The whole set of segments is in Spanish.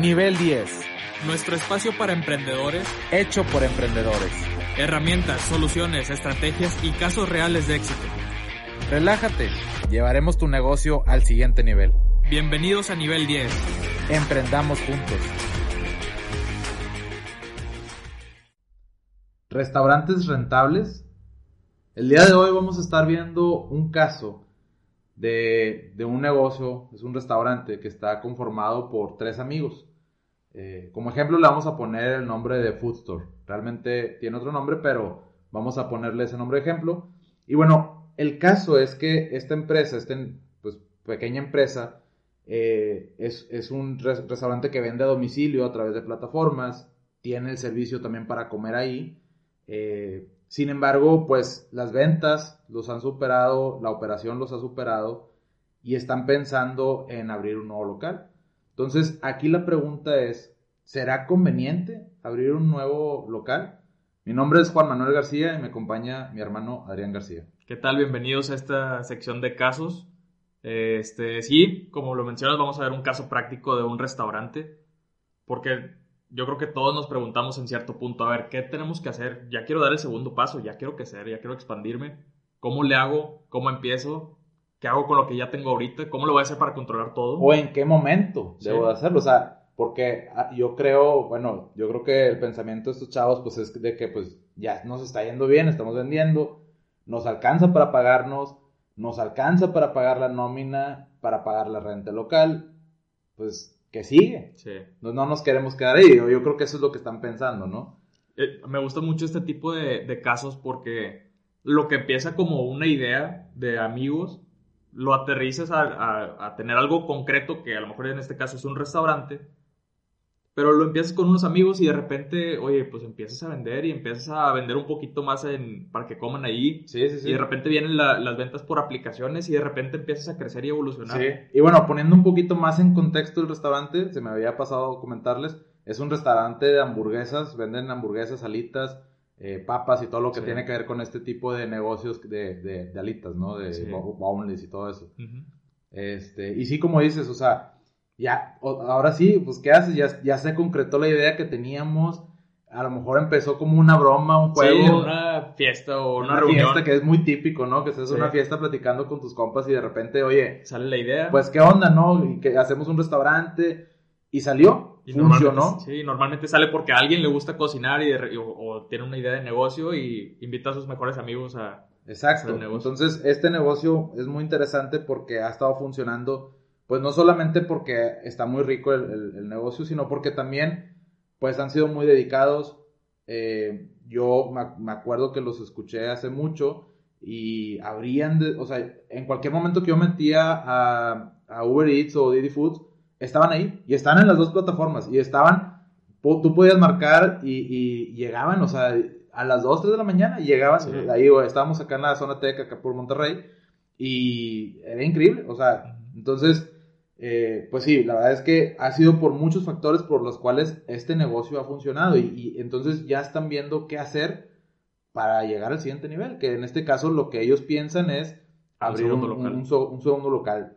Nivel 10. Nuestro espacio para emprendedores, Hecho por emprendedores. herramientas, soluciones, estrategias y casos reales de éxito. Relájate. Llevaremos tu negocio al siguiente nivel. Bienvenidos a nivel 10. Emprendamos juntos. Restaurantes rentables. El día de hoy vamos a estar viendo un caso de, de un negocio, es un restaurante que está conformado por tres amigos. Eh, como ejemplo le vamos a poner el nombre de Food Store. Realmente tiene otro nombre, pero vamos a ponerle ese nombre de ejemplo. Y bueno, el caso es que esta empresa, esta pues, pequeña empresa, eh, es, es, un res restaurante que vende a domicilio a través de plataformas, tiene el servicio también para comer ahí. Eh, sin embargo, pues las ventas los han superado, la operación los ha superado y están pensando en abrir un nuevo local. Entonces, aquí la pregunta es, ¿será conveniente abrir un nuevo local? Mi nombre es Juan Manuel García y me acompaña mi hermano Adrián García. ¿Qué tal? Bienvenidos a esta sección de casos. Este, sí, como lo mencionas, vamos a ver un caso práctico de un restaurante, porque yo creo que todos nos preguntamos en cierto punto, a ver, ¿qué tenemos que hacer? Ya quiero dar el segundo paso, ya quiero crecer, ya quiero expandirme. ¿Cómo le hago? ¿Cómo empiezo? ¿Qué hago con lo que ya tengo ahorita? ¿Cómo lo voy a hacer para controlar todo? ¿O en qué momento sí. debo de hacerlo? O sea, porque yo creo, bueno, yo creo que el pensamiento de estos chavos pues es de que pues ya nos está yendo bien, estamos vendiendo, nos alcanza para pagarnos, nos alcanza para pagar la nómina, para pagar la renta local, pues que sigue. Sí. No, no, nos queremos quedar ahí. Yo, yo, creo que eso es lo que están pensando, ¿no? Eh, me gusta mucho este tipo de, de, casos porque lo que empieza como una idea de amigos, lo aterrizas a, a, a, tener algo concreto, que a lo mejor en este caso es un restaurante, pero lo empiezas con unos amigos y de repente, oye, pues empiezas a vender y empiezas a vender un poquito más en, para que coman ahí. Sí, sí, sí. Y de repente vienen la, las ventas por aplicaciones y de repente empiezas a crecer y evolucionar. Sí. Y bueno, poniendo un poquito más en contexto el restaurante, se me había pasado comentarles, es un restaurante de hamburguesas, venden hamburguesas, alitas, eh, papas y todo lo que sí. tiene que ver con este tipo de negocios de, de, de alitas, ¿no? De sí. y todo eso. Uh -huh. este, y sí, como dices, o sea, ya, ahora sí, pues ¿qué haces? Ya, ya se concretó la idea que teníamos. A lo mejor empezó como una broma, un juego. Sí, una fiesta o una, una reunión. fiesta que es muy típico, ¿no? Que estés en sí. una fiesta platicando con tus compas y de repente, oye. Sale la idea. Pues qué onda, ¿no? Y que hacemos un restaurante. Y salió. Y funcionó. Sí, normalmente sale porque a alguien le gusta cocinar y de, o, o, tiene una idea de negocio y invita a sus mejores amigos a. Exacto. Entonces, este negocio es muy interesante porque ha estado funcionando pues no solamente porque está muy rico el, el, el, negocio, sino porque también, pues han sido muy dedicados. Eh, yo me, me, acuerdo que los escuché hace mucho y habrían, de, o sea, en cualquier momento que yo metía a, a Uber Eats o Didi Foods, estaban ahí y estaban en las dos plataformas y estaban, tú podías marcar y, y llegaban, o sea, a las 2, 3 de la mañana y llegaban, sí. ahí estábamos acá en la zona Tech, acá por Monterrey, y era increíble, o sea, entonces eh, pues sí, la verdad es que ha sido por muchos factores por los cuales este negocio ha funcionado y, y, entonces ya están viendo qué hacer para llegar al siguiente nivel, que en este caso lo que ellos piensan es abrir un, un, un, un segundo local.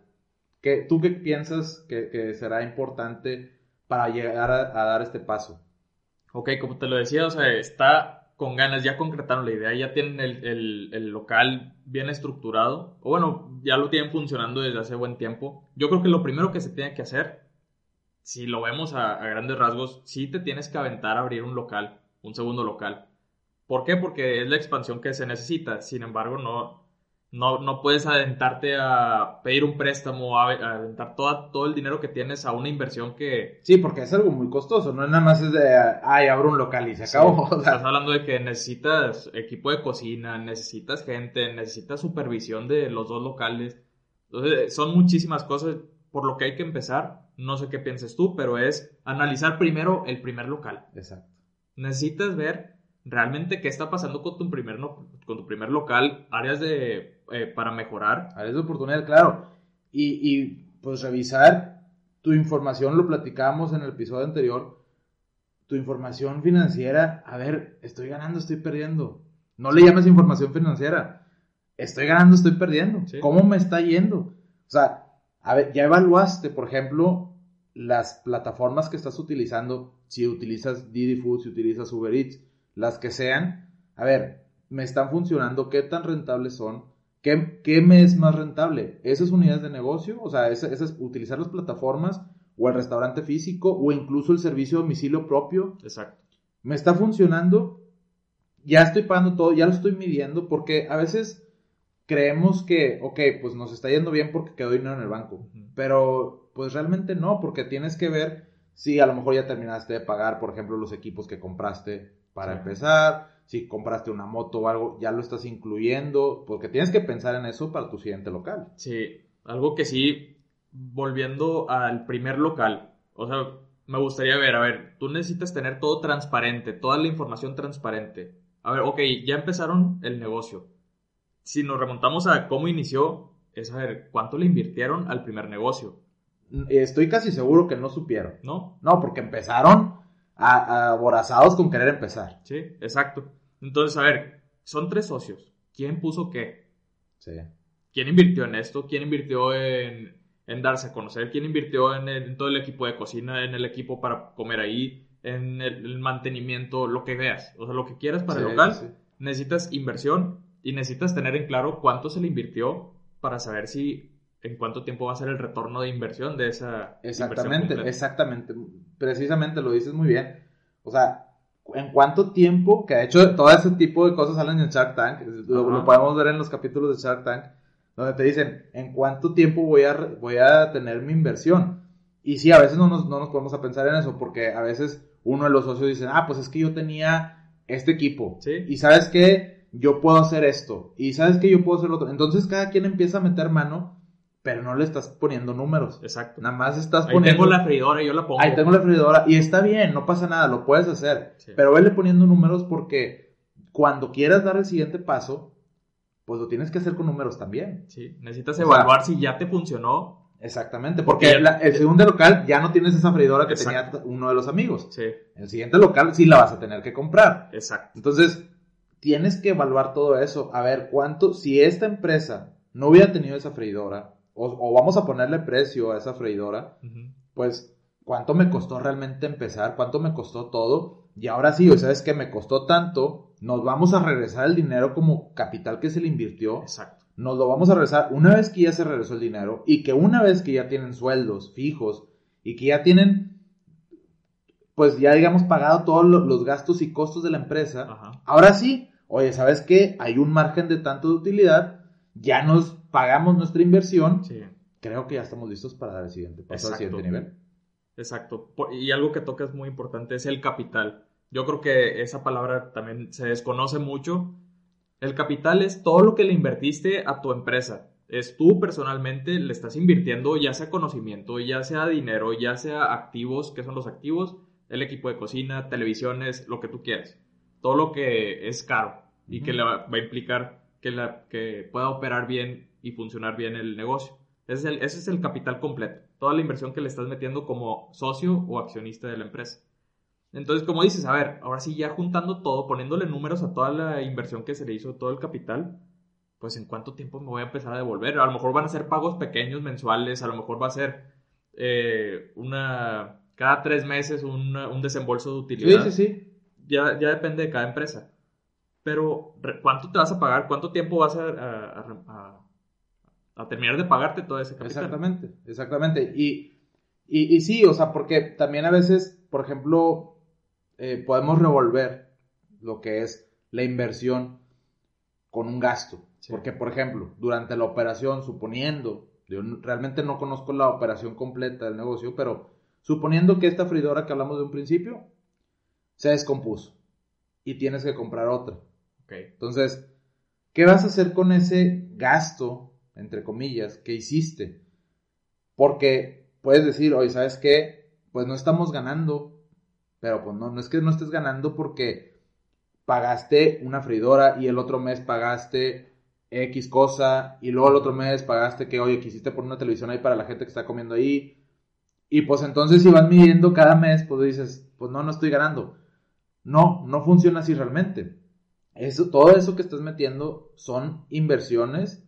¿Qué, ¿Tú qué piensas que, que, será importante para llegar a, a, dar este paso? Ok, como te lo decía, o sea, está con ganas, ya concretaron la idea, ya tienen el, el, el, local bien estructurado, o bueno, ya lo tienen funcionando desde hace buen tiempo. Yo creo que lo primero que se tiene que hacer, si lo vemos a, a grandes rasgos, sí te tienes que aventar a abrir un local, un segundo local. ¿Por qué? Porque es la expansión que se necesita. Sin embargo, no, no, no puedes aventarte a pedir un préstamo, a, aventar toda, todo el dinero que tienes a una inversión que... Sí, porque es algo muy costoso, no es nada más es de, ay, abro un local y se acabó. Sí, estás hablando de que necesitas equipo de cocina, necesitas gente, necesitas supervisión de los dos locales. Entonces, son muchísimas cosas por lo que hay que empezar. No sé qué pienses tú, pero es analizar primero el primer local. Exacto. Necesitas ver realmente qué está pasando con tu primer, no, con tu primer local, áreas de, eh, para mejorar. Áreas de oportunidad, claro. Y, y, pues revisar tu información, lo platicábamos en el episodio anterior, tu información financiera, a ver, estoy ganando, estoy perdiendo. No le llames información financiera, estoy ganando, estoy perdiendo. Sí. ¿Cómo me está yendo? O sea, a ver, ya evaluaste, por ejemplo, las plataformas que estás utilizando, si utilizas Didi Food, si utilizas Uber Eats, las que sean, a ver, me están funcionando, qué tan rentables son, qué, qué me es más rentable, esas unidades de negocio, o sea, esas, utilizar las plataformas o el restaurante físico o incluso el servicio de domicilio propio. Exacto. Me está funcionando, ya estoy pagando todo, ya lo estoy midiendo, porque a veces creemos que, ok, pues nos está yendo bien porque quedó dinero en el banco, pero pues realmente no, porque tienes que ver si a lo mejor ya terminaste de pagar, por ejemplo, los equipos que compraste para empezar, si compraste una moto o algo, ya lo estás incluyendo, porque tienes que pensar en eso para tu siguiente local. Sí, algo que sí, volviendo al primer local, o sea, me gustaría ver, a ver, tú necesitas tener todo transparente, toda la información transparente. A ver, ok, ya empezaron el negocio si nos remontamos a cómo inició, es a ver, ¿cuánto le invirtieron al primer negocio? Estoy casi seguro que no supieron. ¿No? No, porque empezaron aborazados con querer empezar. Sí, exacto. Entonces, a ver, son tres socios. ¿Quién puso qué? Sí. ¿Quién invirtió en esto? ¿Quién invirtió en, darse a conocer? ¿Quién invirtió en, todo el equipo de cocina, en el equipo para comer ahí, en el, mantenimiento, lo que veas? O sea, lo que quieras para el local. Necesitas inversión y necesitas tener en claro cuánto se le invirtió para saber si en cuánto tiempo va a ser el retorno de inversión de esa exactamente exactamente. Precisamente lo dices muy bien. O sea en cuánto tiempo que de hecho todo ese tipo de cosas salen en Shark Tank lo, podemos ver en los capítulos de Shark Tank donde te dicen en cuánto tiempo voy a voy a tener mi inversión y sí a veces no nos, no nos podemos a pensar en eso porque a veces uno de los socios dice ah pues es que yo tenía este equipo ¿Sí? y sabes que yo puedo hacer esto, y sabes que yo puedo hacer lo otro. Entonces cada quien empieza a meter mano, pero no le estás poniendo números. Exacto. Nada más estás poniendo. Ahí tengo la freidora, yo la pongo. Ahí tengo la freidora, y está bien, no pasa nada, lo puedes hacer. Pero vele poniendo números porque cuando quieras dar el siguiente paso, pues lo tienes que hacer con números también. Sí, necesitas evaluar si ya te funcionó. Exactamente, porque el segundo local ya no tienes esa freidora que tenía uno de los amigos. Sí. El siguiente local sí la vas a tener que comprar. Exacto. Entonces, tienes que evaluar todo eso. A ver, cuánto, si esta empresa no hubiera tenido esa freidora, o, vamos a ponerle precio a esa freidora, pues, ¿cuánto me costó realmente empezar? ¿Cuánto me costó todo? Y ahora sí, o sabes que me costó tanto, nos vamos a regresar el dinero como capital que se le invirtió. Exacto. Nos lo vamos a regresar una vez que ya se regresó el dinero y que una vez que ya tienen sueldos fijos y que ya tienen pues ya digamos pagado todos los gastos y costos de la empresa, ahora sí, oye, ¿sabes qué? Hay un margen de tanto de utilidad, ya nos pagamos nuestra inversión, creo que ya estamos listos para dar el siguiente paso al siguiente nivel. Exacto. Y algo que toca es muy importante es el capital. Yo creo que esa palabra también se desconoce mucho. El capital es todo lo que le invertiste a tu empresa. Es tú personalmente le estás invirtiendo ya sea conocimiento, ya sea dinero, ya sea activos, que son los activos, el equipo de cocina, televisiones, lo que tú quieras. Todo lo que es caro y que le va, a implicar que, la, que pueda operar bien y funcionar bien el negocio. Ese es el, ese es el capital completo. Toda la inversión que le estás metiendo como socio o accionista de la empresa. Entonces, como dices, a ver, ahora sí ya juntando todo, poniéndole números a toda la inversión que se le hizo, todo el capital, pues en cuánto tiempo me voy a empezar a devolver. A lo mejor van a ser pagos pequeños mensuales, a lo mejor va a ser eh, una cada tres meses un, un desembolso de utilidad. Sí, sí, sí. Ya, ya depende de cada empresa. Pero, ¿cuánto te vas a pagar? ¿Cuánto tiempo vas a, a, terminar de pagarte todo ese capital? Exactamente, exactamente. Y, y, y, sí, o sea, porque también a veces, por ejemplo, eh, podemos revolver lo que es la inversión con un gasto. Porque, por ejemplo, durante la operación, suponiendo, yo realmente no conozco la operación completa del negocio, pero Suponiendo que esta freidora que hablamos de un principio se descompuso y tienes que comprar otra. Entonces, ¿qué vas a hacer con ese gasto, entre comillas, que hiciste? Porque puedes decir, oye, ¿sabes qué? Pues no estamos ganando, pero pues no, no es que no estés ganando porque pagaste una freidora y el otro mes pagaste X cosa y luego el otro mes pagaste que, oye, quisiste poner una televisión ahí para la gente que está comiendo ahí y pues entonces si vas midiendo cada mes, pues dices, pues no, no estoy ganando. No, no funciona así realmente. Eso, todo eso que estás metiendo son inversiones,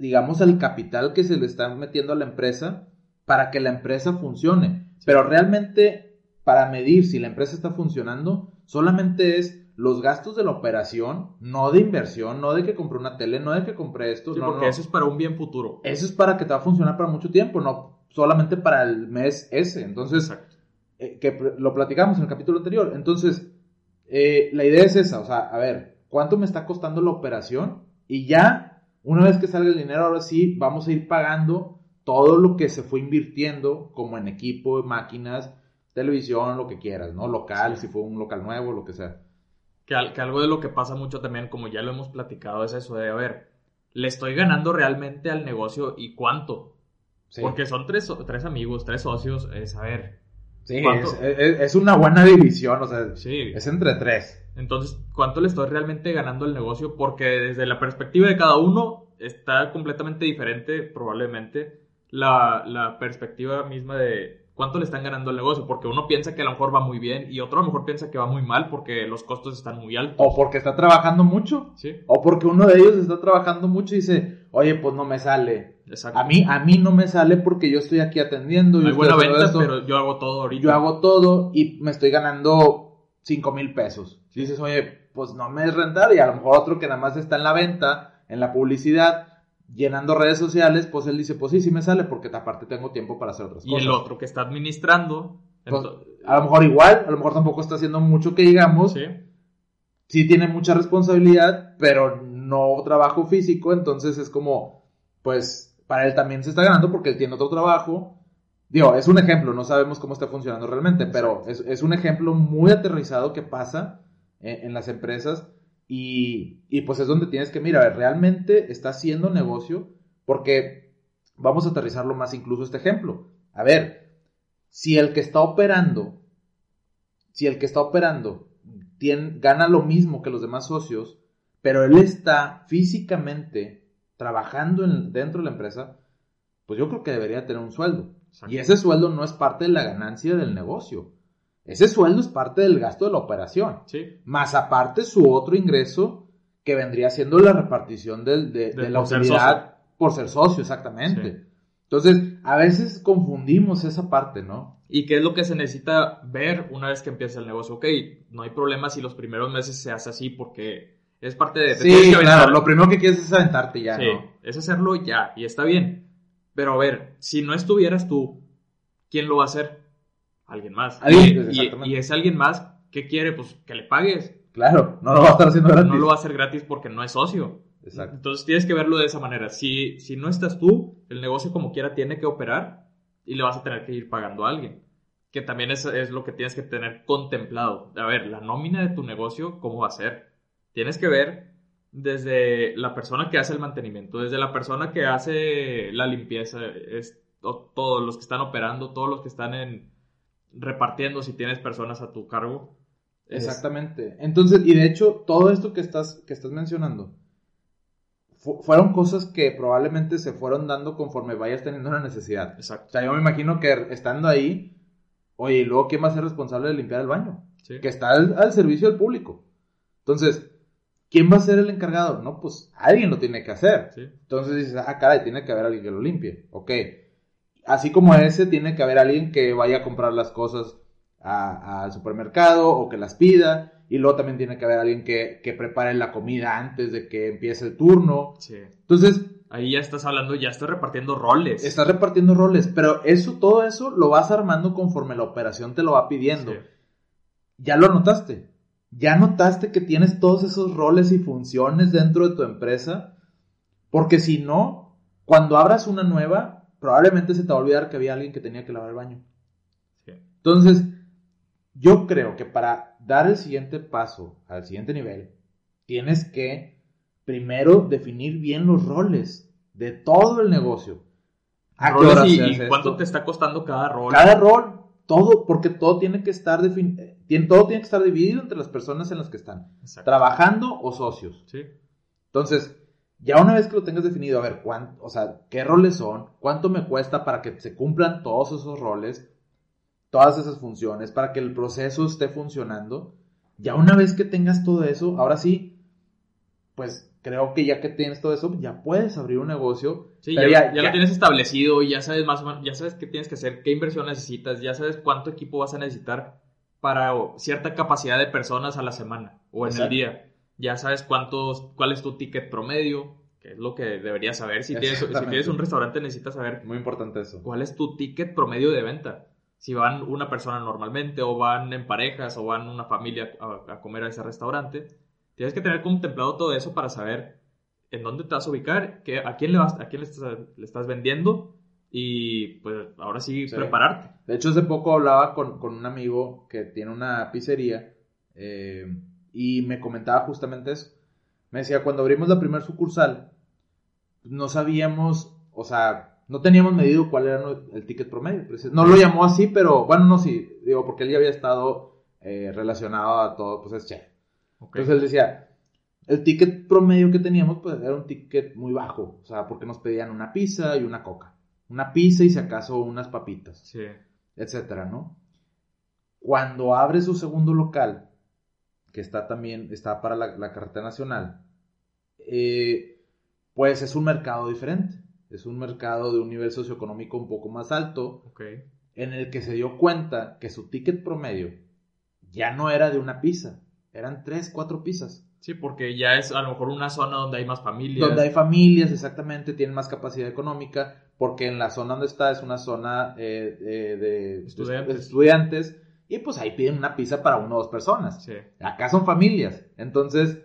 digamos, al capital que se le está metiendo a la empresa para que la empresa funcione. Pero realmente, para medir si la empresa está funcionando, solamente es los gastos de la operación, no de inversión, no de que compré una tele, no de que compré esto. Sí, no, porque no. eso es para un bien futuro. Eso es para que te va a funcionar para mucho tiempo, no solamente para el mes ese. Entonces, eh, que lo platicamos en el capítulo anterior. Entonces, eh, la idea es esa, o sea, a ver, ¿cuánto me está costando la operación? Y ya, una vez que salga el dinero, ahora sí, vamos a ir pagando todo lo que se fue invirtiendo, como en equipo, máquinas, televisión, lo que quieras, ¿no? Local, Sí. si fue un local nuevo, lo que sea. Que, que algo de lo que pasa mucho también, como ya lo hemos platicado, es eso de, a ver, ¿le estoy ganando realmente al negocio y cuánto? Sí, Porque son tres, tres amigos, tres socios, es a ver. sí es, es- es una buena división, o sea, Sí. es entre tres. Entonces, ¿cuánto le estoy realmente ganando al negocio? Porque desde la perspectiva de cada uno está completamente diferente, probablemente, la, la perspectiva misma de cuánto le están ganando al negocio. Porque uno piensa que a lo mejor va muy bien y otro a lo mejor piensa que va muy mal porque los costos están muy altos. O porque está trabajando mucho, Sí, o porque uno de ellos está trabajando mucho y dice, oye, pues no me sale. exacto. A mí, a mí no me sale porque yo estoy aquí atendiendo. no hay buena venta, pero yo hago todo ahorita. Yo hago todo y me estoy ganando 5 mil pesos. Y dices, oye, pues no me es rentable. Y a lo mejor otro que nada más está en la venta, en la publicidad, llenando redes sociales, pues él dice, pues sí, sí me sale porque aparte tengo tiempo para hacer otras Y cosas. el otro que está administrando. Pues, a lo mejor igual, a lo mejor tampoco está haciendo mucho que digamos. sí, sí tiene mucha responsabilidad, pero no trabajo físico, entonces es como, pues, para él también se está ganando porque él tiene otro trabajo. Digo, es un ejemplo, no sabemos cómo está funcionando realmente, pero es, es un ejemplo muy aterrizado que pasa en, en las empresas y, y pues es donde tienes que mirar, realmente está haciendo negocio porque vamos a aterrizarlo más incluso este ejemplo. A ver, si el que está operando, si el que está operando tiene, gana lo mismo que los demás socios, pero él está físicamente trabajando en- dentro de la empresa, pues yo creo que debería tener un sueldo. Exacto. Y ese sueldo no es parte de la ganancia del negocio. Ese sueldo es parte del gasto de la operación. Sí, Más aparte su otro ingreso que vendría siendo la repartición del- de, De de la utilidad por ser socio, exactamente. Entonces, a veces confundimos esa parte, ¿no? ¿Y qué es lo que se necesita ver una vez que empieza el negocio? Ok, no hay problema si los primeros meses se hace así porque es parte de... te Sí, claro, lo primero que quieres es aventarte ya, Sí, ¿no? es hacerlo ya y está bien. Pero a ver, si no estuvieras tú, ¿quién lo va a hacer? Alguien más. Alguien, y, y- ese alguien más, ¿qué quiere? Pues que le pagues. Claro, no lo va a estar haciendo gratis. No lo va a hacer gratis porque no es socio. Exacto. Entonces tienes que verlo de esa manera. Si, si no estás tú, el negocio como quiera tiene que operar y le vas a tener que ir pagando a alguien. Que también es, es lo que tienes que tener contemplado. A ver, la nómina de tu negocio, ¿cómo va a ser? Tienes que ver desde la persona que hace el mantenimiento, desde la persona que hace la limpieza, es, o todos los que están operando, todos los que están en repartiendo si tienes personas a tu cargo. Es- Exactamente. Entonces, y de hecho, todo esto que estás, que estás mencionando fu- fueron cosas que probablemente se fueron dando conforme vayas teniendo una necesidad. O Exacto. sea, yo me imagino que estando ahí, oye, ¿y luego quién va a ser responsable de limpiar el baño? Sí. Que está al, al servicio del público. Entonces, ¿quién va a ser el encargado? No, pues alguien lo tiene que hacer. Sí. Entonces dices, ah, caray, tiene que haber alguien que lo limpie. Ok. Así como ese, tiene que haber alguien que vaya a comprar las cosas al supermercado o que las pida. Y luego también tiene que haber alguien que, que prepare la comida antes de que empiece el turno. Sí. Entonces, Ahí ya estás hablando, ya estás repartiendo roles. estás repartiendo roles. Pero eso, todo eso lo vas armando conforme la operación te lo va pidiendo. Sí. Ya lo notaste. Ya notaste que tienes todos esos roles y funciones dentro de tu empresa. Porque si no, cuando abras una nueva, probablemente se te va a olvidar que había alguien que tenía que lavar el baño. Sí. Entonces, yo creo que para dar el siguiente paso al siguiente nivel, tienes que primero definir bien los roles de todo el negocio. ¿A qué Roles hora y, cuánto te está costando cada rol. Cada rol, todo, porque todo tiene que estar defin- tiene, todo tiene que estar dividido entre las personas en las que están, Exacto. trabajando o socios. Sí. Entonces, ya una vez que lo tengas definido, a ver, cuánto, o sea, qué roles son, cuánto me cuesta para que se cumplan todos esos roles, todas esas funciones, para que el proceso esté funcionando. Ya una vez que tengas todo eso, ahora sí, pues creo que ya que tienes todo eso, ya puedes abrir un negocio. Sí, pero ya, ya lo tienes establecido y ya sabes más o menos, ya sabes qué tienes que hacer, qué inversión necesitas, ya sabes cuánto equipo vas a necesitar para cierta capacidad de personas a la semana o en el día. Ya sabes cuántos, cuál es tu ticket promedio, que es lo que deberías saber. Si tienes, si Exactamente. tienes un restaurante necesitas saber Muy importante eso. cuál es tu ticket promedio de venta. Si van una persona normalmente o van en parejas o van una familia a, a comer a ese restaurante, tienes que tener contemplado todo eso para saber en dónde te vas a ubicar, qué, a quién le vas, a quién le estás, le estás vendiendo y pues ahora sí, Sí. prepararte. De hecho, hace poco hablaba con, con un amigo que tiene una pizzería eh, y me comentaba justamente eso. Me decía, cuando abrimos la primera sucursal, no sabíamos, o sea, no teníamos medido cuál era el ticket promedio. No lo llamó así, pero bueno, no, sí, digo, porque él ya había estado eh, relacionado a todo, pues es chef. Entonces él decía, el ticket promedio que teníamos, pues era un ticket muy bajo, o sea, porque nos pedían una pizza y una coca. Una pizza y si acaso unas papitas Sí. etcétera, ¿no? Cuando abre su segundo local, que está también, está para la, la carretera nacional, eh, pues es un mercado diferente. Es un mercado de un nivel socioeconómico un poco más alto, Ok. en el que se dio cuenta que su ticket promedio ya no era de una pizza, eran tres, cuatro pizzas. Sí, porque ya es a lo mejor una zona donde hay más familias. Donde hay familias, exactamente, tienen más capacidad económica, porque en la zona donde está es una zona eh, eh, de Estudiantes. estudiantes, y pues ahí piden una pizza para una o dos personas. Sí. Acá son familias, entonces,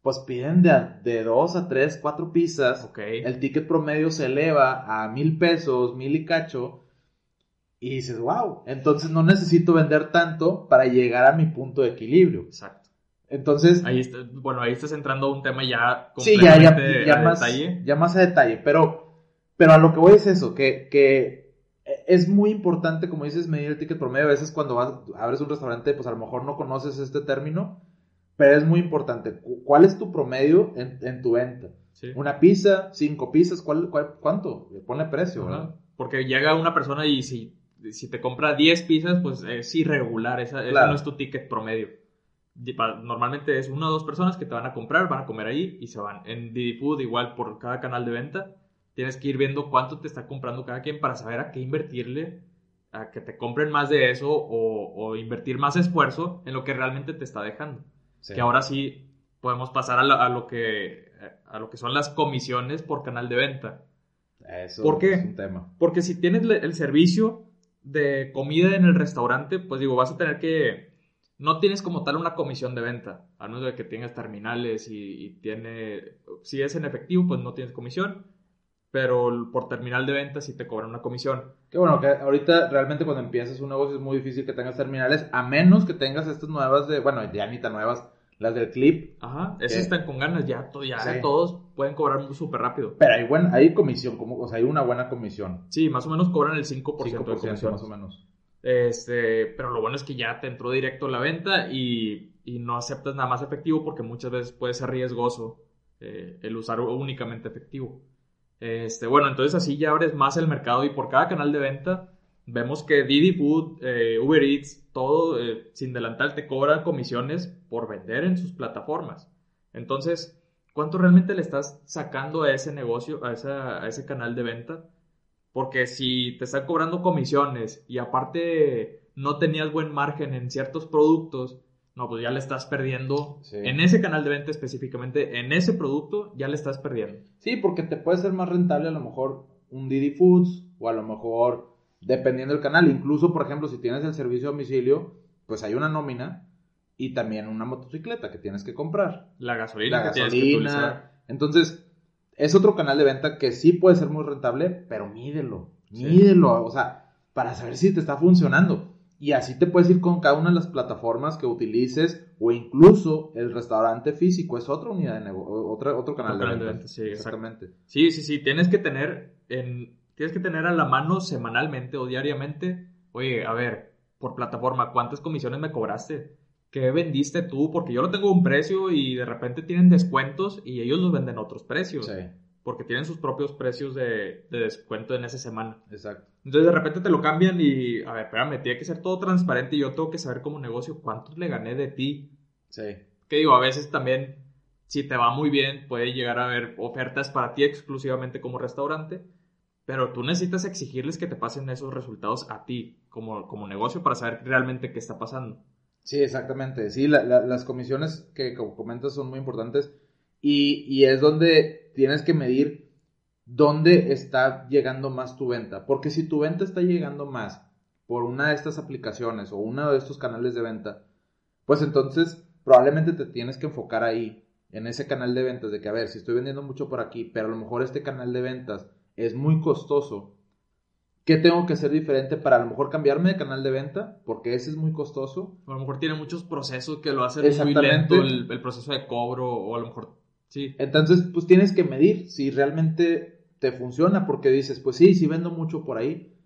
pues piden de, de dos a tres, cuatro pizzas, Ok. el ticket promedio se eleva a mil pesos, mil y cacho, y dices, wow, entonces no necesito vender tanto para llegar a mi punto de equilibrio. Exacto. Entonces, Ahí está, bueno, ahí estás entrando a un tema ya Sí, ya, ya, completamente ya a más, detalle. ya más a detalle, pero, pero a lo que voy es eso, que, que es muy importante, como dices, medir el ticket promedio. A veces cuando vas, abres un restaurante, pues a lo mejor no conoces este término, pero es muy importante. Cu- ¿Cuál es tu promedio en, en tu venta? Sí. Una pizza, cinco pizzas, ¿cuál, cuál- cuánto? Ponle precio, ¿verdad? Porque llega una persona y si, si te compra 10 pizzas, pues es irregular. Esa, ese Claro. no es tu ticket promedio. Normalmente es una o dos personas que te van a comprar, van a comer ahí y se van. En Didi Food, igual por cada canal de venta, tienes que ir viendo cuánto te está comprando cada quien para saber a qué invertirle, a que te compren más de eso o, o invertir más esfuerzo en lo que realmente te está dejando. Sí. Que ahora sí podemos pasar a, la- a lo que, a lo que son las comisiones por canal de venta. Eso ¿Por qué? es un tema. Porque si tienes el servicio de comida en el restaurante, pues digo, vas a tener que... No tienes como tal una comisión de venta, a menos de que tengas terminales y, y tiene... Si es en efectivo, pues no tienes comisión, pero por terminal de venta sí te cobran una comisión. Que bueno, que ahorita realmente cuando empiezas un negocio es muy difícil que tengas terminales, a menos que tengas estas nuevas de, bueno, ya ni tan nuevas, las del clip, Ajá, esas están con ganas, ya, ya Sí. todos pueden cobrar súper rápido. Pero hay, buen, hay comisión, como, o sea, hay una buena comisión. Sí, más o menos cobran el 5%, de 5% comisión. más o menos. Este, pero lo bueno es que ya te entró directo la venta y, y no aceptas nada más efectivo porque muchas veces puede ser riesgoso eh, el usar únicamente efectivo. Este, bueno, entonces así ya abres más el mercado y por cada canal de venta vemos que Didi Food, eh, Uber Eats, todo eh, sin delantal te cobran comisiones por vender en sus plataformas. Entonces, ¿cuánto realmente le estás sacando a ese negocio, a, a ese canal de venta? Porque si te están cobrando comisiones y aparte no tenías buen margen en ciertos productos, no, pues ya le estás perdiendo. Sí. En ese canal de venta específicamente, en ese producto, ya le estás perdiendo. Sí, porque te puede ser más rentable a lo mejor un Didi Foods o a lo mejor dependiendo del canal. Incluso, por ejemplo, si tienes el servicio a domicilio, pues hay una nómina y también una motocicleta que tienes que comprar. La gasolina La que tienes que utilizar. gasolina. Entonces, es otro canal de venta que sí puede ser muy rentable, pero mídelo. Sí. Mídelo, o sea, para saber si te está funcionando. Y así te puedes ir con cada una de las plataformas que utilices o incluso el restaurante físico es otra unidad de negocio, otra, otro canal, de venta. sí, exactamente. Sí, sí, sí, tienes que tener en tienes que tener a la mano semanalmente o diariamente, oye, a ver, por plataforma, ¿cuántas comisiones me cobraste? ¿Qué vendiste tú? Porque yo lo tengo a un precio y de repente tienen descuentos y ellos los venden a otros precios, Sí, porque tienen sus propios precios de, de descuento en esa semana. exacto. Entonces de repente te lo cambian y, a ver, espérame, tiene que ser todo transparente y yo tengo que saber como negocio cuánto le gané de ti. Sí. Que digo, a veces también si te va muy bien, puede llegar a haber ofertas para ti exclusivamente como restaurante, pero tú necesitas exigirles que te pasen esos resultados a ti como, como negocio para saber realmente qué está pasando. Sí, exactamente. Sí, las comisiones que comentas son muy importantes y, y es donde tienes que medir dónde está llegando más tu venta. Porque si tu venta está llegando más por una de estas aplicaciones o uno de estos canales de venta, pues entonces probablemente te tienes que enfocar ahí, en ese canal de ventas, de que a ver, si estoy vendiendo mucho por aquí, pero a lo mejor este canal de ventas es muy costoso, ¿qué tengo que hacer diferente para a lo mejor cambiarme de canal de venta? Porque ese es muy costoso. a lo mejor tiene muchos procesos que lo hacen muy lento el, el proceso de cobro o a lo mejor sí. Entonces, pues tienes que medir si realmente te funciona porque dices, pues sí, sí vendo mucho por ahí,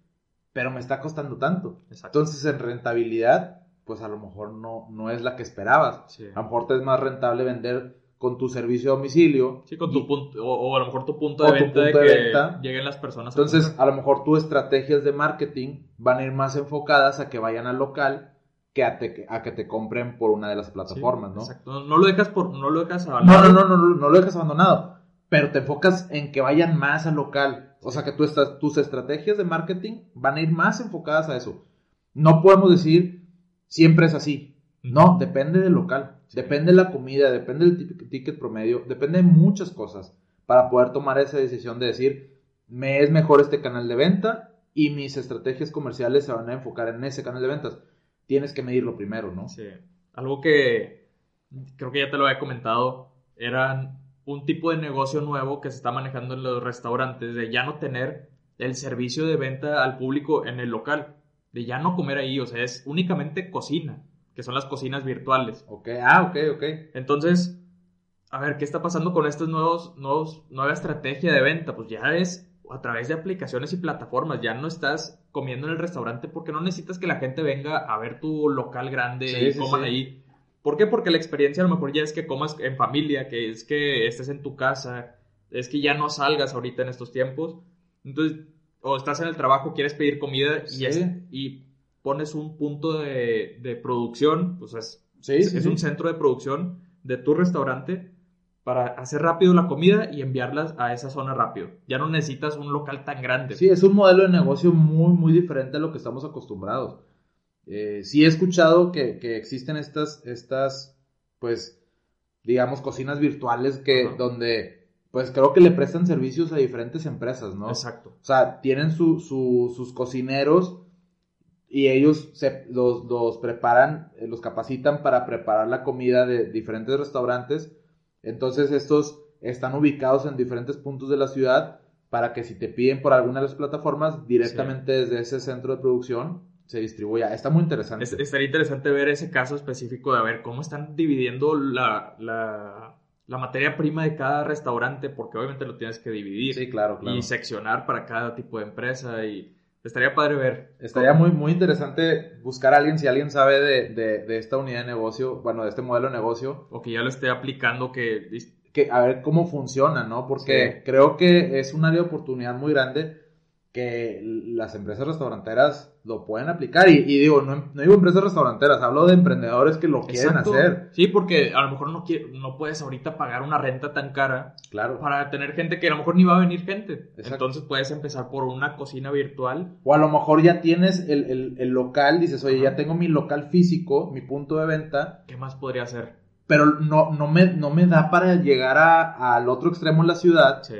pero me está costando tanto. Entonces, en rentabilidad, pues a lo mejor no, no es la que esperabas. A lo mejor te es más rentable vender con tu servicio a domicilio. Sí, con tu punto, o, a lo mejor tu punto de venta de que lleguen las personas. Entonces, a, lo mejor tus estrategias de marketing van a ir más enfocadas a que vayan al local que a, a que te compren por una de las plataformas, ¿no? Exacto. No, lo dejas por, no lo dejas abandonado. No, no, no, no, no lo dejas abandonado pero te enfocas en que vayan más al local. O sea, que tú estás, tus estrategias de marketing van a ir más enfocadas a eso. No podemos decir siempre es así. No, depende del local, depende de la comida, depende del ticket promedio, depende de muchas cosas para poder tomar esa decisión de decir, me es mejor este canal de venta y mis estrategias comerciales se van a enfocar en ese canal de ventas. Tienes que medirlo primero, ¿no? Sí. Algo que creo que ya te lo había comentado, eran un tipo de negocio nuevo que se está manejando en los restaurantes, de ya no tener el servicio de venta al público en el local, de ya no comer ahí, o sea, es únicamente cocina, que son las cocinas virtuales. Ok, ah, ok, ok. Entonces, a ver, ¿qué está pasando con esta nuevos, nuevos, nueva estrategia de venta? Pues ya es a través de aplicaciones y plataformas, ya no estás comiendo en el restaurante porque no necesitas que la gente venga a ver tu local grande y coman ahí ¿Por qué? Porque la experiencia a lo mejor ya es que comas en familia, que es que estés en tu casa, es que ya no salgas ahorita en estos tiempos. Entonces, o estás en el trabajo, quieres pedir comida y, y pones un punto de, producción, pues es, es un centro de producción de tu restaurante para hacer rápido la comida y enviarlas a esa zona rápido. Ya no necesitas un local tan grande. Sí, es un modelo de negocio muy, muy diferente a lo que estamos acostumbrados. Eh, sí he escuchado que, existen estas, estas, pues, digamos, cocinas virtuales que, donde, pues, creo que le prestan servicios a diferentes empresas, ¿no? Exacto. O sea, tienen sus cocineros y ellos se, los, los preparan, eh, los capacitan para preparar la comida de diferentes restaurantes. Entonces, estos están ubicados en diferentes puntos de la ciudad para que si te piden por alguna de las plataformas, directamente desde ese centro de producción, se distribuya. Está muy interesante. estaría interesante ver ese caso específico de ver cómo están dividiendo la, la, la, materia prima de cada restaurante, porque obviamente lo tienes que dividir. Sí, claro, claro. Y seccionar para cada tipo de empresa y... Estaría padre ver. Estaría muy, muy interesante buscar a alguien, si alguien sabe de, de, esta unidad de negocio, bueno, de este modelo de negocio. O que ya lo esté aplicando, que... que a ver cómo funciona, ¿no? Porque creo que es un área de oportunidad muy grande que las empresas restauranteras lo pueden aplicar. Y, digo, no, no, digo empresas restauranteras, hablo de emprendedores que lo quieren hacer. Sí, porque a lo mejor no, no puedes ahorita pagar una renta tan cara claro. para tener gente que a lo mejor ni va a venir gente. Entonces puedes empezar por una cocina virtual. O a lo mejor ya tienes el, el, local, dices, oye, ya tengo mi local físico, mi punto de venta. ¿Qué más podría hacer? Pero no, no, me, no me da para llegar al otro extremo de la ciudad. Sí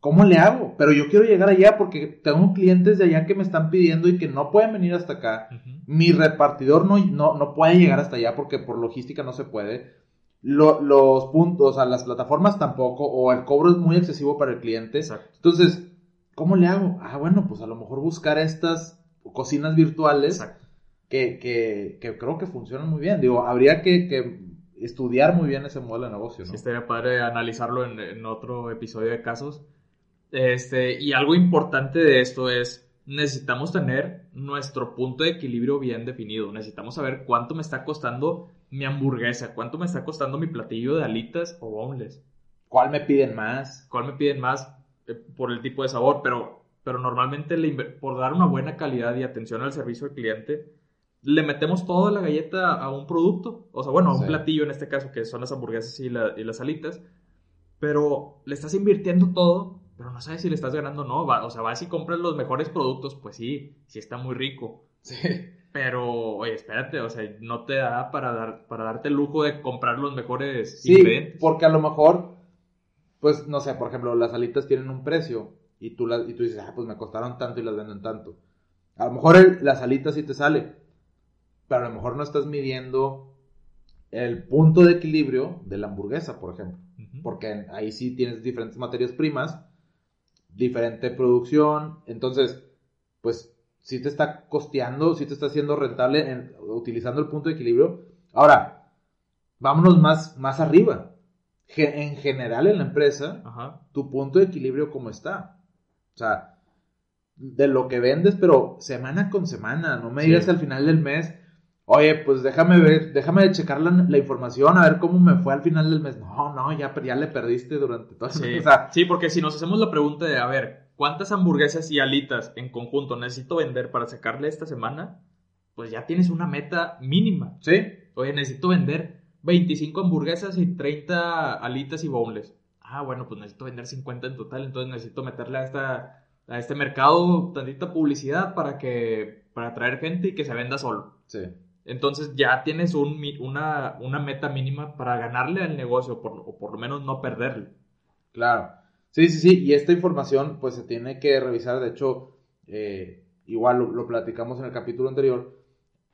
¿Cómo le hago? Pero yo quiero llegar allá porque tengo clientes de allá que me están pidiendo y que no pueden venir hasta acá. Mi repartidor no, no, no, puede llegar hasta allá porque por logística no se puede. los puntos, o sea, las plataformas tampoco, o el cobro es muy excesivo para el cliente. Entonces, ¿cómo le hago? Ah, bueno, pues a lo mejor buscar estas cocinas virtuales que, que, que, creo que funcionan muy bien. Digo, habría que, que estudiar muy bien ese modelo de negocio, ¿no? Sí, estaría padre analizarlo en, en otro episodio de casos este, y algo importante de esto es, necesitamos tener nuestro punto de equilibrio bien definido. Necesitamos saber cuánto me está costando mi hamburguesa, cuánto me está costando mi platillo de alitas o boneless. ¿Cuál me piden más? ¿Cuál me piden más eh, por el tipo de sabor? Pero, pero normalmente por dar una buena calidad y atención al servicio al cliente, le metemos toda la galleta a un producto, o sea, bueno, a un Sí. platillo en este caso, que son las hamburguesas y, la- y las alitas, pero le estás invirtiendo todo, pero no sabes si le estás ganando o no. Va- o sea, vas y compras los mejores productos, pues sí, sí está muy rico. Sí. Pero, oye, espérate, o sea, no te da para, dar, para darte el lujo de comprar los mejores Sí, ingredientes. porque a lo mejor, pues, no sé, por ejemplo, las alitas tienen un precio y tú, las, y tú dices, ah, pues me costaron tanto y las venden tanto. A lo mejor el- las alitas sí te sale, pero a lo mejor no estás midiendo el punto de equilibrio de la hamburguesa, por ejemplo. Ujú. Porque ahí sí tienes diferentes materias primas, diferente producción, entonces, pues sí te está costeando, sí te está haciendo rentable en- utilizando el punto de equilibrio. Ahora, vámonos más, más arriba. Ge- en general en la empresa, Ajá. tu punto de equilibrio cómo está. O sea, de lo que vendes, pero semana con semana, no me Sí. digas al final del mes, oye, pues déjame ver, déjame checar la, la información, a ver cómo me fue al final del mes. No, no, ya, ya le perdiste durante todo el Sí. mes. O sea, sí, porque si nos hacemos la pregunta de, a ver, ¿cuántas hamburguesas y alitas en conjunto necesito vender para sacarle esta semana? Pues ya tienes una meta mínima. sí, Oye, necesito vender 25 hamburguesas y 30 alitas y boneless. Ah, bueno, pues necesito vender 50 en total, entonces necesito meterle a, esta, a este mercado tantita publicidad para que para atraer gente y que se venda solo. sí. Entonces ya tienes un, una, una meta mínima para ganarle al negocio por- o por lo menos no perderle. Claro. Sí, sí, sí. Y esta información, pues se tiene que revisar. De hecho, eh, igual lo, lo platicamos en el capítulo anterior,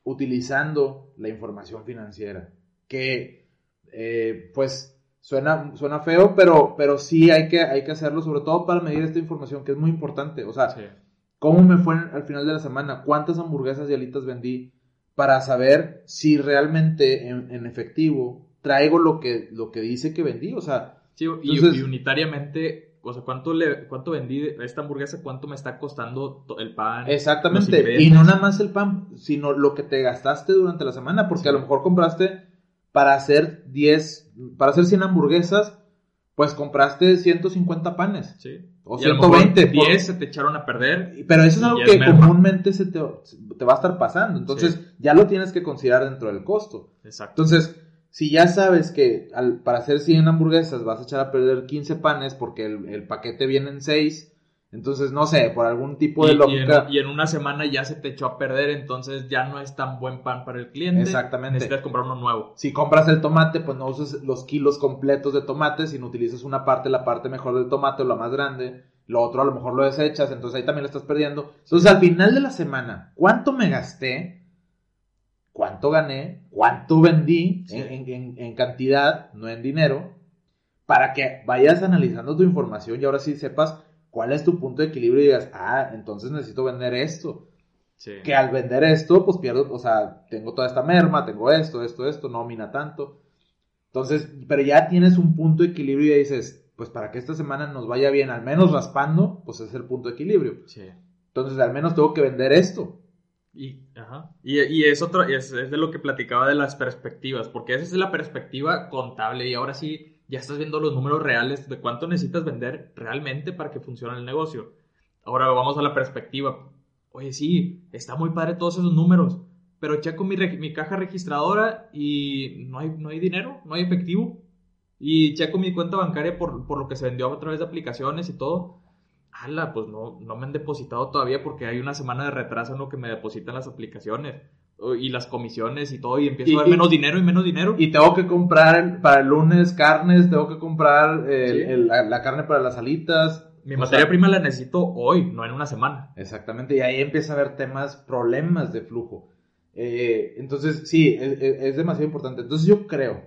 utilizando la información financiera. Que, eh, pues, suena, suena feo, pero, pero sí hay que, hay que hacerlo, sobre todo para medir esta información, que es muy importante. O sea, Sí. ¿Cómo me fue al final de la semana? ¿Cuántas hamburguesas y alitas vendí? Para saber si realmente en, en efectivo traigo lo que, lo que dice que vendí. O sea, Sí, y, Entonces- y unitariamente, o sea, ¿cuánto, le, ¿cuánto vendí esta hamburguesa? ¿Cuánto me está costando el pan? exactamente. Y no nada más el pan, sino lo que te gastaste durante la semana. Porque Sí. a lo mejor compraste para hacer 10, para hacer 100 hamburguesas, pues compraste 150 panes. Sí. O Y a lo mejor 120. por- 10 se te echaron a perder. Pero eso es algo que merma. comúnmente se te, te va a estar pasando. Entonces, ya lo tienes que considerar dentro del costo. Exacto. Entonces, si ya sabes que al- para hacer 100 hamburguesas vas a echar a perder 15 panes porque el, el paquete viene en 6, entonces, no sé, por algún tipo de y lógica. en, y en una semana ya se te echó a perder, entonces ya no es tan buen pan para el cliente. Exactamente. Necesitas comprar uno nuevo. Si compras el tomate, pues no uses los kilos completos de tomate, sino utilizas una parte, la parte mejor del tomate o la más grande. Lo otro a lo mejor lo desechas, entonces ahí también lo estás perdiendo. Entonces, al final de la semana, ¿cuánto me gasté? ¿Cuánto gané? ¿Cuánto vendí Sí. en, en- en- en cantidad, no en dinero? Para que vayas analizando tu información y ahora sí sepas cuál es tu punto de equilibrio y digas, ah, entonces necesito vender esto Sí. que al vender esto, pues pierdo, o sea, tengo toda esta merma, tengo esto, esto, esto, no mina tanto. Entonces, pero ya tienes un punto de equilibrio y dices, pues para que esta semana nos vaya bien, al menos raspando, pues es el punto de equilibrio. Sí. Entonces, al menos tengo que vender esto. Y, ajá. y, y es, otro, es, es de lo que platicaba de las perspectivas, porque esa es la perspectiva contable y ahora sí ya estás viendo los números reales de cuánto necesitas vender realmente para que funcione el negocio. Ahora vamos a la perspectiva. Oye, sí, está muy padre todos esos números, pero checo mi, mi caja registradora y no hay, no hay dinero, no hay efectivo. Y checo mi cuenta bancaria por, por lo que se vendió a través de aplicaciones y todo. Ala, pues no, no me han depositado todavía porque hay una semana de retraso en lo que me depositan las aplicaciones y las comisiones y todo y empiezo Y- a ver y- menos dinero y menos dinero. Y tengo que comprar para el lunes carnes, tengo que comprar Sí. el- la, la carne para las alitas. Mi O materia sea, prima la necesito hoy, no en una semana. Exactamente, y ahí empieza a haber temas, problemas de flujo. Eh, entonces, sí, es demasiado importante. Entonces yo creo,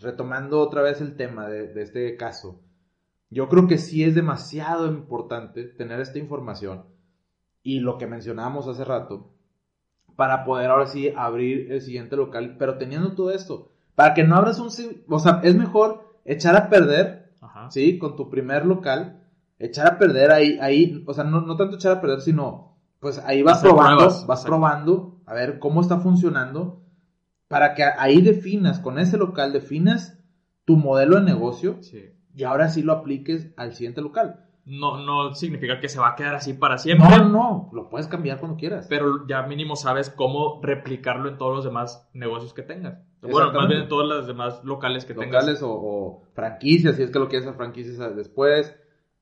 retomando otra vez el tema de, de este caso, yo creo que sí es demasiado importante tener esta información y lo que mencionábamos hace rato, para poder ahora sí abrir el siguiente local, pero teniendo todo esto, para que no abras un... O sea, es mejor echar a perder Ajá. ¿sí? Con tu primer local, echar a perder ahí, ahí, o sea, no, no tanto echar a perder, sino, pues ahí vas probando, pruebas, vas probando, a ver cómo está funcionando, para que ahí definas, con ese local definas tu modelo de negocio Sí. y ahora sí lo apliques al siguiente local. No, no significa que se va a quedar así para siempre. No, no, lo puedes cambiar cuando quieras. Pero ya mínimo sabes cómo replicarlo en todos los demás negocios que tengas. Bueno, más bien en todas las demás locales que locales tengas. o, o franquicias, si es que lo quieres hacer franquicias después,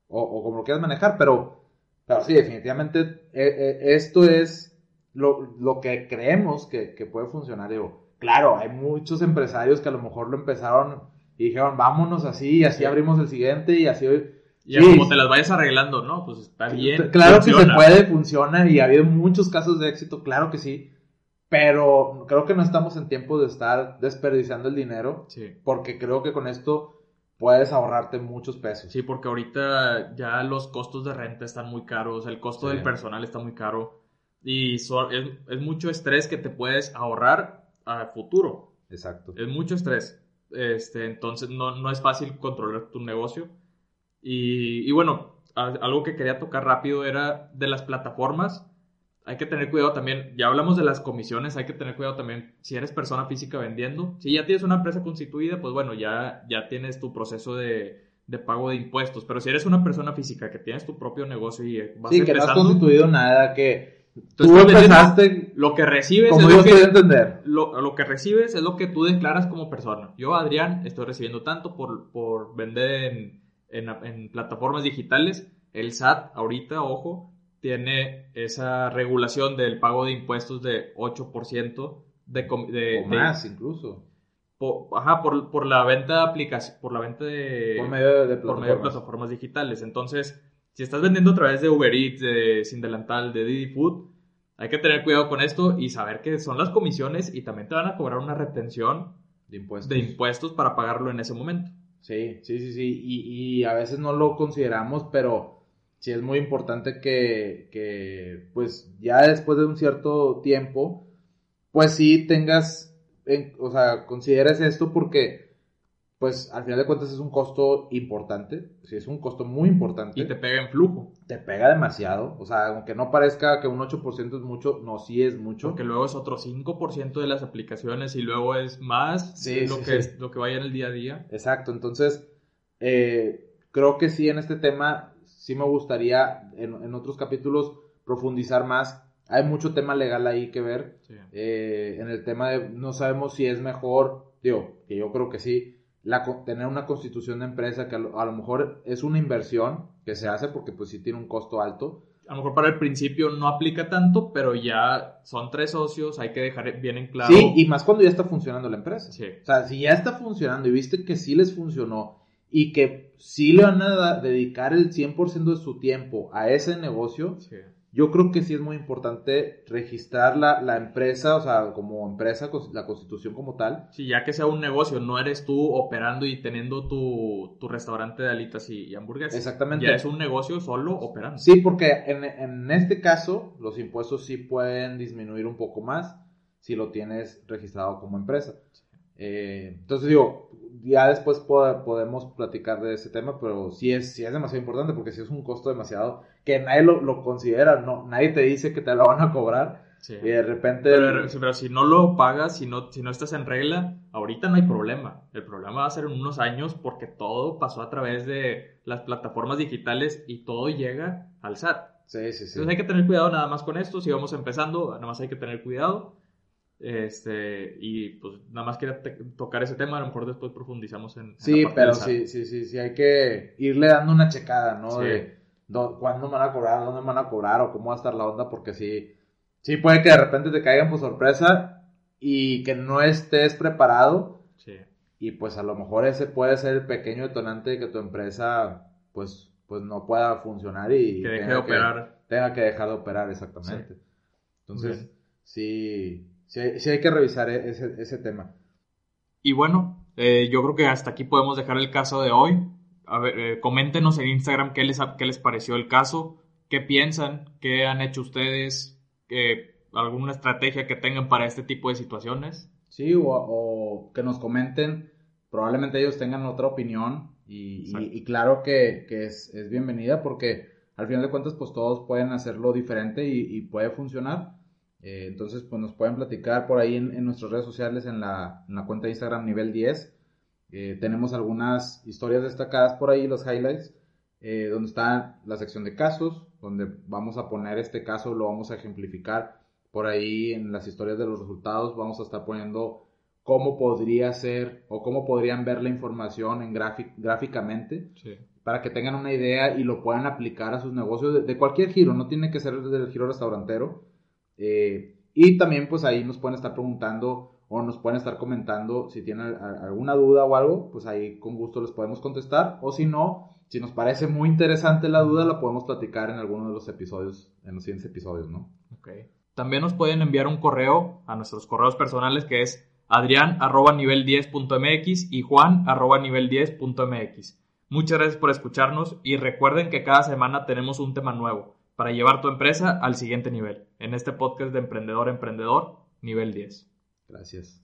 o, o como lo quieras manejar, pero, pero sí, definitivamente eh, eh, esto es lo, lo que creemos que, que puede funcionar. Digo, claro, hay muchos empresarios que a lo mejor lo empezaron y dijeron, vámonos así, y así Sí. abrimos el siguiente, y así... Y Sí. como te las vayas arreglando, ¿no? Pues está bien. Claro que se funciona. puede, funciona, y ha habido muchos casos de éxito, claro que sí, pero creo que no estamos en tiempo de estar desperdiciando el dinero, Sí. porque creo que con esto puedes ahorrarte muchos pesos. Sí, porque ahorita ya los costos de renta están muy caros, el costo Sí. del personal está muy caro y so- es, es mucho estrés que te puedes ahorrar a futuro. Exacto. Es mucho estrés. Este, entonces no, no es fácil controlar tu negocio. Y, y bueno, algo que quería tocar rápido era de las plataformas. Hay que tener cuidado también, ya hablamos de las comisiones, hay que tener cuidado también si eres persona física vendiendo. Si ya tienes una empresa constituida, pues bueno, ya, ya tienes tu proceso de, de pago de impuestos. Pero si eres una persona física que tienes tu propio negocio y vas Sí, que no has constituido nada, que Tú empezaste lo que recibes como es yo lo que, entender. lo que recibes es lo que tú declaras como persona. Yo, Adrián, estoy recibiendo tanto por, por vender en, en, en plataformas digitales. El SAT, ahorita, ojo, tiene esa regulación del pago de impuestos de 8% de, de, O de- más, incluso. po- ajá, por, por la venta de aplicación, por la venta de, Por medio de por medio de plataformas. plataformas digitales. Entonces, si estás vendiendo a través de Uber Eats, de Sin Delantal, de Didi Food, hay que tener cuidado con esto y saber que son las comisiones y también te van a cobrar una retención De impuestos. de impuestos para pagarlo en ese momento. Sí, sí, sí, sí. Y, y a veces no lo consideramos, pero sí es muy importante que, que, pues, ya después de un cierto tiempo, pues sí tengas, en- o sea, consideres esto porque, pues, al final de cuentas es un costo importante. Sí, es un costo muy importante. Y te pega en flujo. te pega demasiado. O sea, aunque no parezca que un 8% es mucho, no, sí es mucho. Porque luego es otro 5% de las aplicaciones y luego es más Sí, lo, sí, que sí. Es, lo que vaya en el día a día. Exacto, entonces eh, creo que sí en este tema sí me gustaría en, en otros capítulos profundizar más. Hay mucho tema legal ahí que ver. Eh, en el tema de no sabemos si es mejor, digo, que yo creo que sí, la, tener una constitución de empresa que a lo, a lo mejor es una inversión que se hace porque pues sí tiene un costo alto. A lo mejor para el principio no aplica tanto, pero ya son tres socios, hay que dejar bien en claro. Sí, y más cuando ya está funcionando la empresa. Sí. O sea, si ya está funcionando y viste que sí les funcionó y que sí le van a dedicar el 100% de su tiempo a ese negocio, sí. Yo creo que sí es muy importante registrar la, la empresa, o sea, como empresa, la constitución como tal. Sí, ya que sea un negocio, no eres tú operando y teniendo tu, tu restaurante de alitas y, y hamburguesas. Exactamente. Ya es un negocio solo operando. Sí, porque en, en este caso los impuestos sí pueden disminuir un poco más si lo tienes registrado como empresa. Eh, entonces digo, ya después po- podemos platicar de ese tema, pero sí es, sí es demasiado importante porque sí es un costo demasiado que nadie lo, lo considera, no, nadie te dice que te lo van a cobrar Sí. y de repente... Pero, pero si no lo pagas, si no, si no estás en regla, ahorita no hay problema. El problema va a ser en unos años porque todo pasó a través de las plataformas digitales y todo llega al SAT. Sí, sí, sí. Entonces hay que tener cuidado nada más con esto. Si vamos empezando, nada más hay que tener cuidado. Este, y pues nada más quería tocar ese tema. A lo mejor después profundizamos en. en Sí, pero sí, sí, sí, sí, hay que irle dando una checada, ¿no? Sí. De do- cuándo me van a cobrar, dónde me van a cobrar o cómo va a estar la onda, porque sí, sí puede que de repente te caigan por sorpresa y que no estés preparado Sí. y pues a lo mejor ese puede ser el pequeño detonante de que tu empresa pues, pues no pueda funcionar y Que deje tenga de operar. tenga que dejar de operar exactamente. Entonces, sí, sí, sí hay que revisar e- ese, ese tema. Y bueno, eh, yo creo que hasta aquí podemos dejar el caso de hoy. A ver, eh, coméntenos en Instagram qué les, qué les pareció el caso, qué piensan, qué han hecho ustedes, eh, alguna estrategia que tengan para este tipo de situaciones. Sí, o, o que nos comenten, probablemente ellos tengan otra opinión y, y- y claro que, que es, es bienvenida porque al final de cuentas pues todos pueden hacerlo diferente y, y puede funcionar. Eh, entonces pues nos pueden platicar por ahí en, en nuestras redes sociales en la, en la cuenta de Instagram nivel 10. Eh, tenemos algunas historias destacadas por ahí, los highlights. eh, donde está la sección de casos, donde vamos a poner este caso, lo vamos a ejemplificar por ahí en las historias de los resultados, vamos a estar poniendo cómo podría ser o cómo podrían ver la información en gráficamente para que tengan una idea y lo puedan aplicar a sus negocios de, cualquier giro, no tiene que ser del giro restaurantero. Eh, y también pues ahí nos pueden estar preguntando o nos pueden estar comentando si tienen alguna duda o algo, pues ahí con gusto les podemos contestar. O si no, si nos parece muy interesante la duda, la podemos platicar en alguno de los episodios, en los siguientes episodios, ¿no? Ok. También nos pueden enviar un correo a nuestros correos personales que es adrián arroba nivel 10.mx y juan arroba nivel 10.mx. Muchas gracias por escucharnos y recuerden que cada semana tenemos un tema nuevo para llevar tu empresa al siguiente nivel. En este podcast de Emprendedor Emprendedor, nivel 10. Gracias.